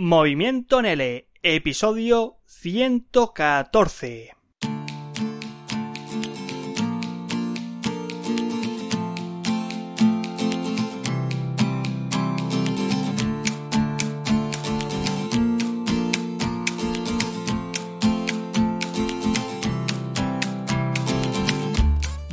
Movimiento Nele, episodio 114.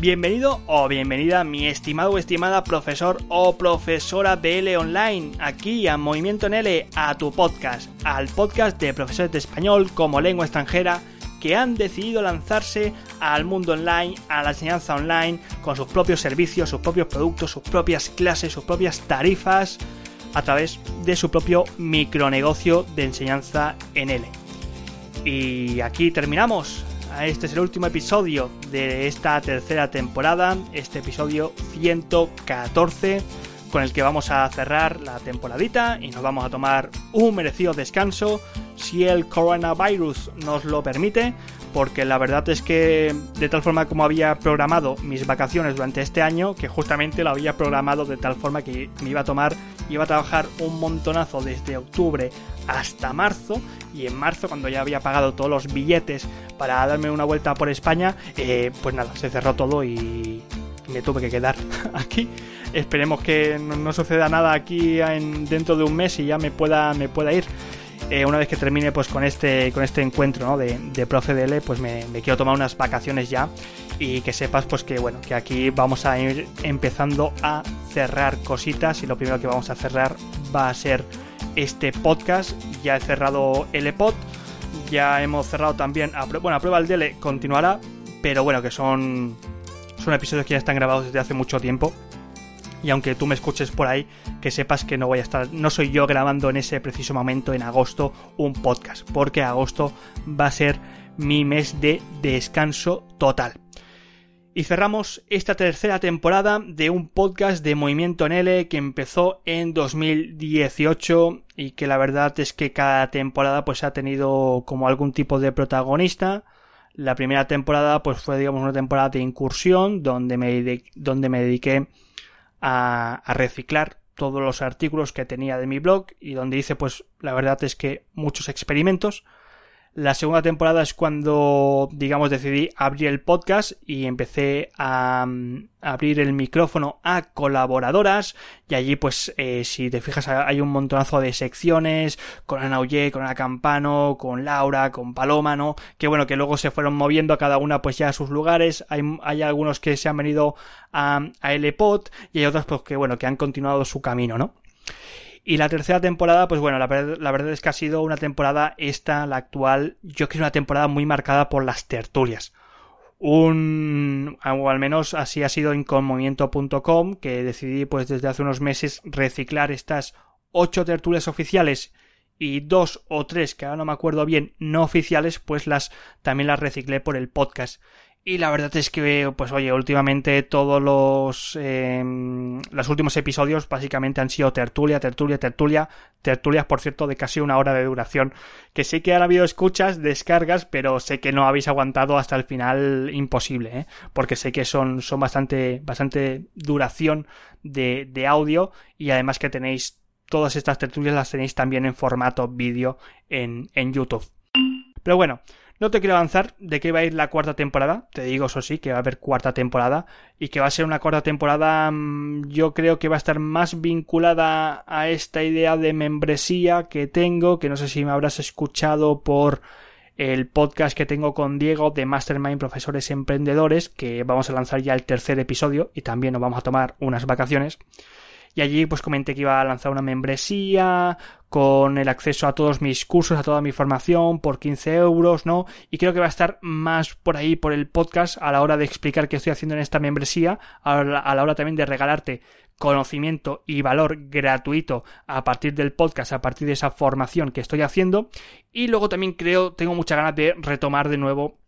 Bienvenido o bienvenida, mi estimado o estimada profesor o profesora de L online, aquí a Movimiento L, a tu podcast, al podcast de profesores de español como lengua extranjera que han decidido lanzarse al mundo online, a la enseñanza online, con sus propios servicios, sus propios productos, sus propias clases, sus propias tarifas, a través de su propio micronegocio de enseñanza en L. Y aquí terminamos este es el último episodio de esta tercera temporada, este episodio 114, con el que vamos a cerrar la temporadita y nos vamos a tomar un merecido descanso, si el coronavirus nos lo permite, porque la verdad es que de tal forma como había programado mis vacaciones durante este año, que justamente lo había programado de tal forma que me iba a tomar, iba a trabajar un montonazo desde octubre hasta marzo y en marzo cuando ya había pagado todos los billetes para darme una vuelta por España, eh, pues nada, se cerró todo y me tuve que quedar aquí. Esperemos que no, suceda nada aquí en, dentro de un mes y ya me pueda, me pueda ir. Eh, una vez que termine pues con este con este encuentro de, de Profe DL, pues me, quiero tomar unas vacaciones ya y que sepas pues que bueno que aquí vamos a ir empezando a cerrar cositas y lo primero que vamos a cerrar va a ser este podcast. Ya he cerrado el EPOD, ya hemos cerrado también, a, bueno, a prueba el DL continuará, pero bueno, que son, son episodios que ya están grabados desde hace mucho tiempo. Y aunque tú me escuches por ahí, que sepas que no voy a estar, no soy yo grabando en ese preciso momento en agosto un podcast, porque agosto va a ser mi mes de descanso total. Y cerramos esta tercera temporada de un podcast de Movimiento en L que empezó en 2018 y que la verdad es que cada temporada pues ha tenido como algún tipo de protagonista. La primera temporada pues fue digamos una temporada de incursión donde me, donde me dediqué a, a reciclar todos los artículos que tenía de mi blog y donde hice pues la verdad es que muchos experimentos la segunda temporada es cuando, digamos, decidí abrir el podcast y empecé a, mm, abrir el micrófono a colaboradoras y allí, pues, eh, si te fijas, hay un montonazo de secciones con Ana Ullé, con Ana Campano, con Laura, con Paloma, ¿no? Que bueno, que luego se fueron moviendo a cada una, pues, ya a sus lugares. Hay, hay algunos que se han venido a, a LPOT y hay otros, pues, que bueno, que han continuado su camino, ¿no? Y la tercera temporada, pues bueno, la, verdad es que ha sido una temporada esta, la actual, yo creo que una temporada muy marcada por las tertulias. Un, o al menos así ha sido en conmovimiento.com, que decidí pues desde hace unos meses reciclar estas ocho tertulias oficiales y dos o tres, que ahora no me acuerdo bien, no oficiales, pues las también las reciclé por el podcast. Y la verdad es que, pues oye, últimamente todos los, eh, los últimos episodios básicamente han sido tertulia, tertulia, tertulia, tertulias, por cierto, de casi una hora de duración. Que sé que han habido escuchas, descargas, pero sé que no habéis aguantado hasta el final imposible, ¿eh? Porque sé que son, son bastante, bastante duración de, de audio y además que tenéis todas estas tertulias las tenéis también en formato vídeo en, en YouTube. Pero bueno, no te quiero avanzar de qué va a ir la cuarta temporada. Te digo, eso sí, que va a haber cuarta temporada. Y que va a ser una cuarta temporada, mm, yo creo que va a estar más vinculada a esta idea de membresía que tengo. Que no sé si me habrás escuchado por el podcast que tengo con Diego de Mastermind Profesores Emprendedores. Que vamos a lanzar ya el tercer episodio y también nos vamos a tomar unas vacaciones y allí pues comenté que iba a lanzar una membresía con el acceso a todos mis cursos, a toda mi formación por 15 euros, ¿no? Y creo que va a estar más por ahí, por el podcast, a la hora de explicar qué estoy haciendo en esta membresía, a la, hora también de regalarte conocimiento y valor gratuito a partir del podcast, a partir de esa formación que estoy haciendo. Y luego también creo, tengo muchas ganas de retomar de nuevo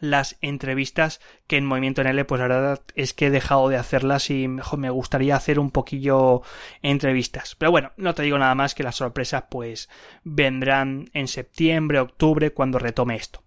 las entrevistas que en Movimiento NL pues la verdad es que he dejado de hacerlas y mejor me gustaría hacer un poquillo entrevistas. Pero bueno no te digo nada más que las sorpresas pues vendrán en septiembre octubre cuando retome esto.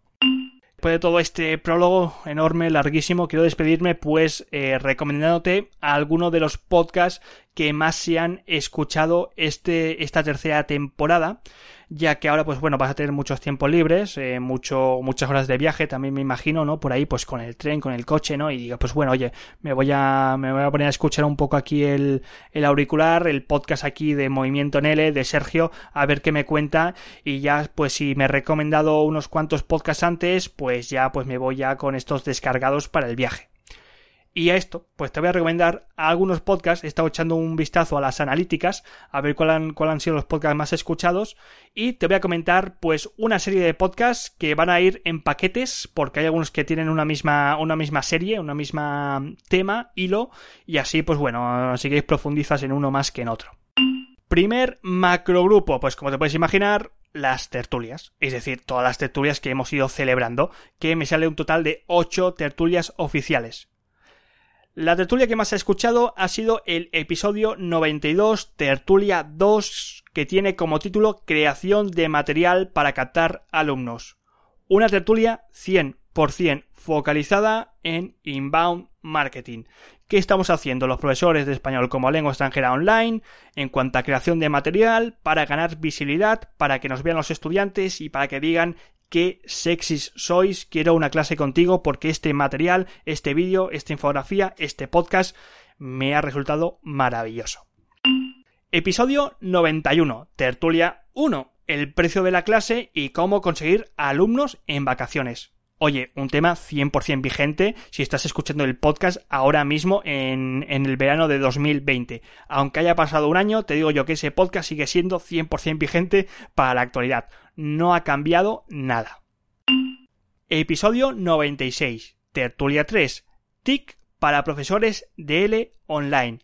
Después de todo este prólogo enorme, larguísimo, quiero despedirme pues eh, recomendándote a alguno de los podcasts que más se han escuchado este, esta tercera temporada ya que ahora pues bueno vas a tener muchos tiempos libres, eh, mucho, muchas horas de viaje también me imagino, ¿no? Por ahí pues con el tren, con el coche, ¿no? Y digo pues bueno, oye, me voy a, me voy a poner a escuchar un poco aquí el, el auricular, el podcast aquí de Movimiento Nele de Sergio, a ver qué me cuenta y ya pues si me he recomendado unos cuantos podcasts antes, pues ya pues me voy ya con estos descargados para el viaje. Y a esto, pues te voy a recomendar algunos podcasts. He estado echando un vistazo a las analíticas, a ver cuál han sido los podcasts más escuchados. Y te voy a comentar, pues, una serie de podcasts que van a ir en paquetes, porque hay algunos que tienen una misma, una misma serie, una misma tema, hilo. Y así, pues bueno, si queréis profundizas en uno más que en otro. Primer macrogrupo, pues como te puedes imaginar, las tertulias, es decir, todas las tertulias que hemos ido celebrando, que me sale un total de 8 tertulias oficiales. La tertulia que más he escuchado ha sido el episodio 92, Tertulia 2, que tiene como título Creación de material para captar alumnos. Una tertulia 100% focalizada en inbound marketing. ¿Qué estamos haciendo los profesores de español como lengua extranjera online en cuanto a creación de material para ganar visibilidad, para que nos vean los estudiantes y para que digan qué sexys sois, quiero una clase contigo porque este material, este vídeo, esta infografía, este podcast me ha resultado maravilloso. Episodio 91, Tertulia 1, el precio de la clase y cómo conseguir alumnos en vacaciones. Oye, un tema 100% vigente si estás escuchando el podcast ahora mismo en, en, el verano de 2020. Aunque haya pasado un año, te digo yo que ese podcast sigue siendo 100% vigente para la actualidad. No ha cambiado nada. Episodio 96. Tertulia 3. TIC para profesores de L online.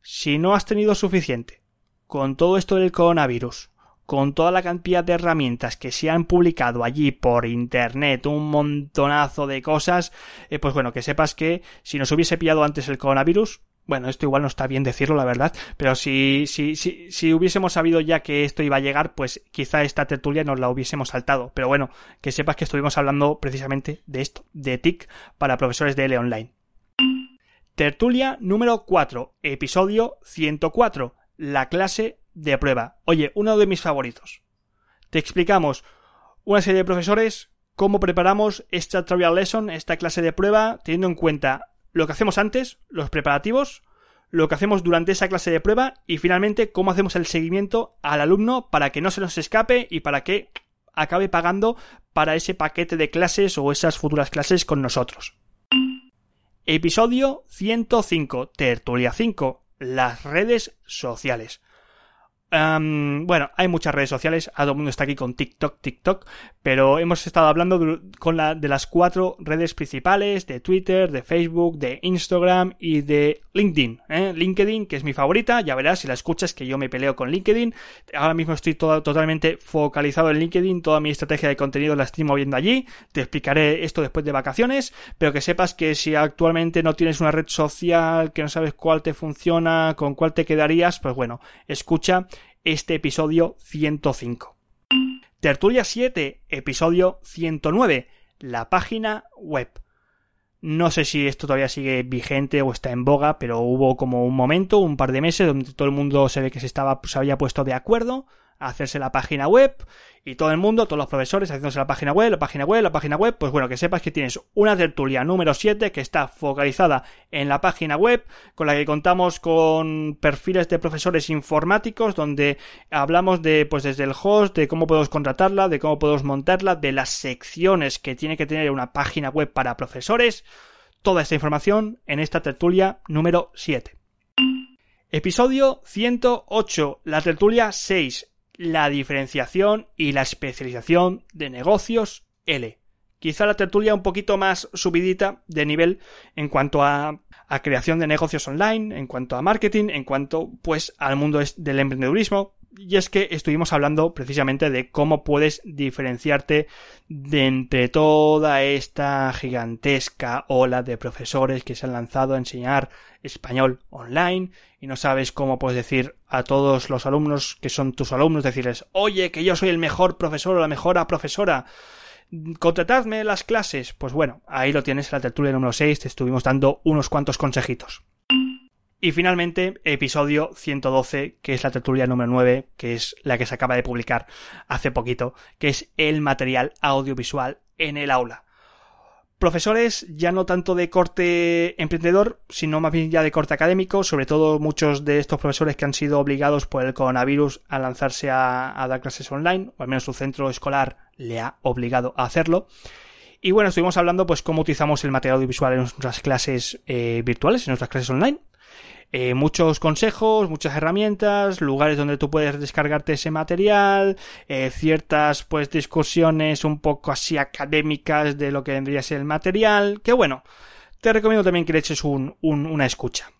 Si no has tenido suficiente con todo esto del coronavirus, con toda la cantidad de herramientas que se han publicado allí por internet, un montonazo de cosas, eh, pues bueno, que sepas que si nos hubiese pillado antes el coronavirus, bueno, esto igual no está bien decirlo, la verdad, pero si, si, si, si hubiésemos sabido ya que esto iba a llegar, pues quizá esta tertulia nos la hubiésemos saltado. Pero bueno, que sepas que estuvimos hablando precisamente de esto, de TIC para profesores de L online. Tertulia número 4, episodio 104, la clase de prueba. Oye, uno de mis favoritos. Te explicamos una serie de profesores cómo preparamos esta trial lesson, esta clase de prueba, teniendo en cuenta lo que hacemos antes, los preparativos, lo que hacemos durante esa clase de prueba y finalmente cómo hacemos el seguimiento al alumno para que no se nos escape y para que acabe pagando para ese paquete de clases o esas futuras clases con nosotros. Episodio 105, Tertulia 5, las redes sociales bueno, hay muchas redes sociales, todo el mundo está aquí con TikTok, TikTok, pero hemos estado hablando con la, de las cuatro redes principales, de Twitter, de Facebook, de Instagram y de LinkedIn. ¿eh? LinkedIn, que es mi favorita, ya verás si la escuchas que yo me peleo con LinkedIn. Ahora mismo estoy totalmente focalizado en LinkedIn, toda mi estrategia de contenido la estoy moviendo allí. Te explicaré esto después de vacaciones, pero que sepas que si actualmente no tienes una red social, que no sabes cuál te funciona, con cuál te quedarías, pues bueno, escucha este episodio 105. Tertulia 7, episodio 109, la página web. No sé si esto todavía sigue vigente o está en boga, pero hubo como un momento, un par de meses, donde todo el mundo se ve que se estaba, se había puesto de acuerdo hacerse la página web y todo el mundo, todos los profesores haciéndose la página web, la página web, la página web, pues bueno, que sepas que tienes una tertulia número 7 que está focalizada en la página web, con la que contamos con perfiles de profesores informáticos, donde hablamos de, pues desde el host, de cómo podemos contratarla, de cómo podemos montarla, de las secciones que tiene que tener una página web para profesores, toda esta información en esta tertulia número 7. Episodio 108, la tertulia 6, la diferenciación y la especialización de negocios L. Quizá la tertulia un poquito más subidita de nivel en cuanto a, a creación de negocios online, en cuanto a marketing, en cuanto pues al mundo del emprendedurismo, y es que estuvimos hablando precisamente de cómo puedes diferenciarte de entre toda esta gigantesca ola de profesores que se han lanzado a enseñar español online y no sabes cómo puedes decir a todos los alumnos que son tus alumnos, decirles, oye, que yo soy el mejor profesor o la mejor profesora, contratadme las clases. Pues bueno, ahí lo tienes en la tertulia número 6, te estuvimos dando unos cuantos consejitos. Y finalmente, episodio 112, que es la tertulia número 9, que es la que se acaba de publicar hace poquito, que es el material audiovisual en el aula. Profesores ya no tanto de corte emprendedor, sino más bien ya de corte académico, sobre todo muchos de estos profesores que han sido obligados por el coronavirus a lanzarse a, dar clases online, o al menos su centro escolar le ha obligado a hacerlo. Y bueno, estuvimos hablando pues cómo utilizamos el material audiovisual en nuestras clases eh, virtuales, en nuestras clases online, eh, muchos consejos, muchas herramientas, lugares donde tú puedes descargarte ese material, eh, ciertas pues discusiones un poco así académicas de lo que vendría a ser el material, que bueno, te recomiendo también que le eches un, una escucha.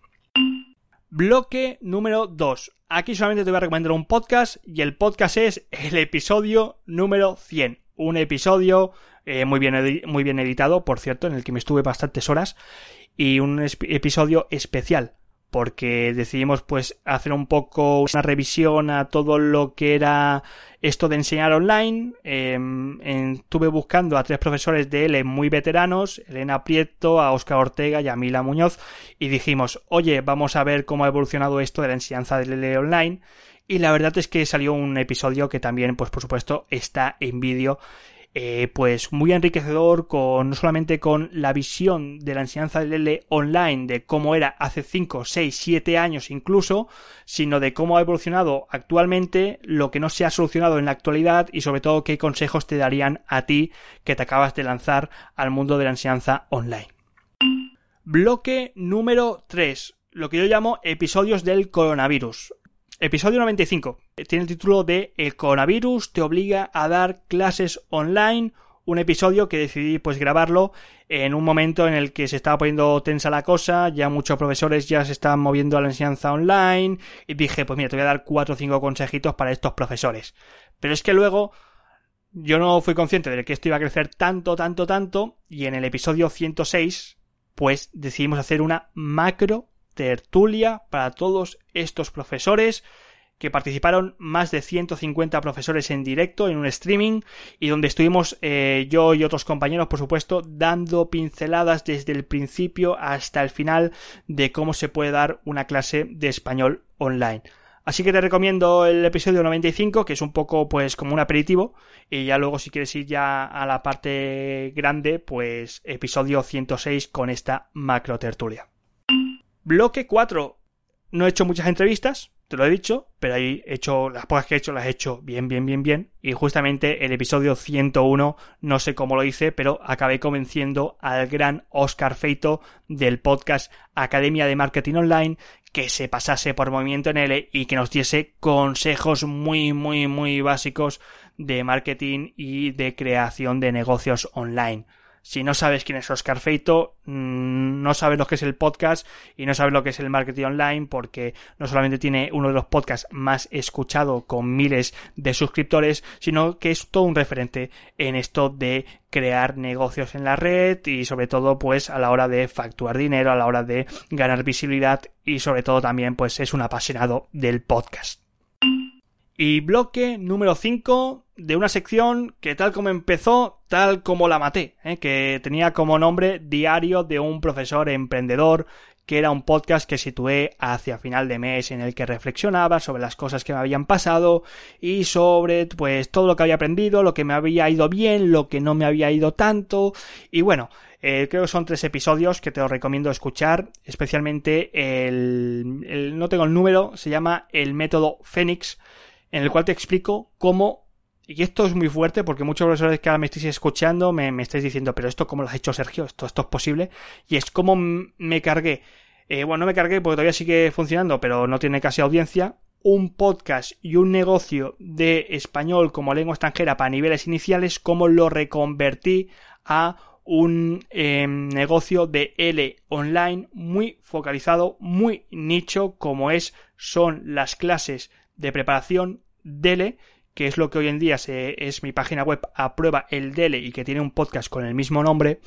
Bloque número 2. Aquí solamente te voy a recomendar un podcast y el podcast es el episodio número 100. Un episodio eh, muy, bien muy bien editado, por cierto, en el que me estuve bastantes horas y un episodio especial porque decidimos pues hacer un poco una revisión a todo lo que era esto de enseñar online. Em, estuve buscando a tres profesores de L muy veteranos, Elena Prieto, a Oscar Ortega y a Mila Muñoz, y dijimos, oye, vamos a ver cómo ha evolucionado esto de la enseñanza de L online. Y la verdad es que salió un episodio que también, pues por supuesto, está en vídeo eh, pues muy enriquecedor con no solamente con la visión de la enseñanza del L online de cómo era hace 5, 6, 7 años incluso, sino de cómo ha evolucionado actualmente, lo que no se ha solucionado en la actualidad y sobre todo qué consejos te darían a ti que te acabas de lanzar al mundo de la enseñanza online. Bloque número 3, lo que yo llamo episodios del coronavirus. Episodio 95. Tiene el título de El coronavirus te obliga a dar clases online. Un episodio que decidí pues grabarlo en un momento en el que se estaba poniendo tensa la cosa, ya muchos profesores ya se estaban moviendo a la enseñanza online y dije pues mira te voy a dar cuatro o cinco consejitos para estos profesores. Pero es que luego yo no fui consciente de que esto iba a crecer tanto, tanto, tanto y en el episodio 106 pues decidimos hacer una macro tertulia para todos estos profesores que participaron más de 150 profesores en directo en un streaming y donde estuvimos eh, yo y otros compañeros por supuesto dando pinceladas desde el principio hasta el final de cómo se puede dar una clase de español online. Así que te recomiendo el episodio 95, que es un poco pues como un aperitivo, y ya luego si quieres ir ya a la parte grande, pues episodio 106 con esta macro tertulia. Bloque 4. No he hecho muchas entrevistas, te lo he dicho, pero ahí he hecho las pocas que he hecho las he hecho bien, bien, bien, bien. Y justamente el episodio 101, no sé cómo lo hice, pero acabé convenciendo al gran Oscar Feito del podcast Academia de Marketing Online que se pasase por Movimiento en L y que nos diese consejos muy, muy, muy básicos de marketing y de creación de negocios online. Si no sabes quién es Oscar Feito, mm, no sabes lo que es el podcast y no sabes lo que es el marketing online porque no solamente tiene uno de los podcasts más escuchados con miles de suscriptores, sino que es todo un referente en esto de crear negocios en la red y sobre todo pues a la hora de facturar dinero, a la hora de ganar visibilidad y sobre todo también pues es un apasionado del podcast. Y bloque número 5 de una sección que tal como empezó, tal como la maté, ¿eh? que tenía como nombre Diario de un profesor emprendedor, que era un podcast que situé hacia final de mes en el que reflexionaba sobre las cosas que me habían pasado y sobre pues todo lo que había aprendido, lo que me había ido bien, lo que no me había ido tanto y bueno, eh, creo que son tres episodios que te los recomiendo escuchar, especialmente el no tengo el número, se llama el método Fénix en el cual te explico cómo, y esto es muy fuerte porque muchos profesores que ahora me estáis escuchando me, estáis diciendo, pero esto cómo lo has hecho Sergio, esto, esto es posible, y es como me cargué, eh, bueno, no me cargué porque todavía sigue funcionando, pero no tiene casi audiencia, un podcast y un negocio de español como lengua extranjera para niveles iniciales, cómo lo reconvertí a un em, negocio de L online muy focalizado, muy nicho, como es son las clases de preparación DELE, que es lo que hoy en día es mi página web a prueba el DELE y que tiene un podcast con el mismo nombre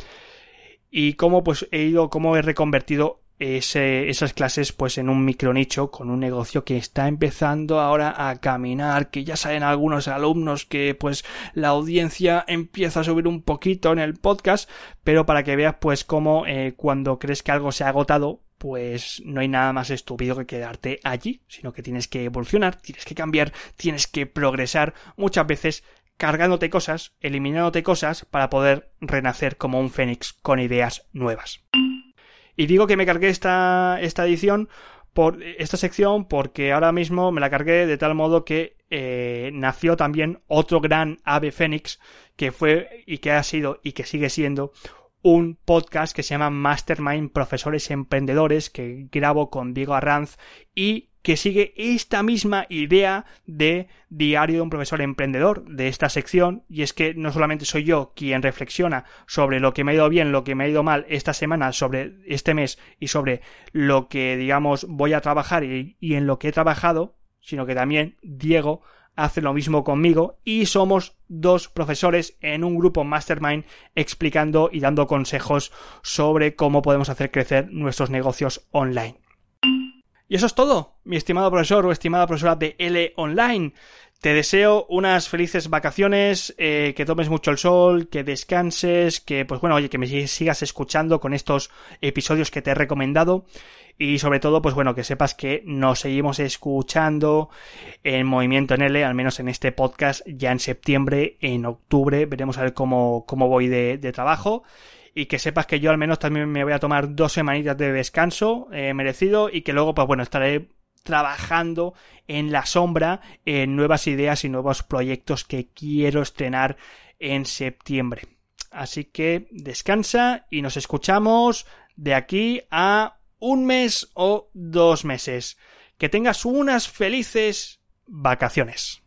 y cómo pues he ido, cómo he reconvertido esas clases pues en un micronicho con un negocio que está empezando ahora a caminar, que ya saben algunos alumnos que pues la audiencia empieza a subir un poquito en el podcast, pero para que veas pues cómo eh, cuando crees que algo se ha agotado, pues no hay nada más estúpido que quedarte allí, sino que tienes que evolucionar, tienes que cambiar, tienes que progresar, muchas veces cargándote cosas, eliminándote cosas para poder renacer como un fénix con ideas nuevas. Y digo que me cargué esta, esta edición por esta sección porque ahora mismo me la cargué de tal modo que eh, nació también otro gran ave fénix que fue y que ha sido y que sigue siendo un podcast que se llama Mastermind Profesores Emprendedores que grabo con Diego Arranz y que sigue esta misma idea de diario de un profesor emprendedor de esta sección y es que no solamente soy yo quien reflexiona sobre lo que me ha ido bien, lo que me ha ido mal esta semana, sobre este mes y sobre lo que digamos voy a trabajar y, y en lo que he trabajado, sino que también Diego hace lo mismo conmigo y somos dos profesores en un grupo mastermind explicando y dando consejos sobre cómo podemos hacer crecer nuestros negocios online. Y eso es todo, mi estimado profesor o estimada profesora de L Online. Te deseo unas felices vacaciones, eh, que tomes mucho el sol, que descanses, que pues bueno, oye, que me sigas escuchando con estos episodios que te he recomendado. Y sobre todo pues bueno, que sepas que nos seguimos escuchando en Movimiento en al menos en este podcast ya en septiembre, en octubre, veremos a ver cómo, cómo voy de, de trabajo. Y que sepas que yo al menos también me voy a tomar dos semanitas de descanso eh, merecido y que luego pues bueno estaré trabajando en la sombra en nuevas ideas y nuevos proyectos que quiero estrenar en septiembre. Así que descansa y nos escuchamos de aquí a un mes o dos meses. Que tengas unas felices vacaciones.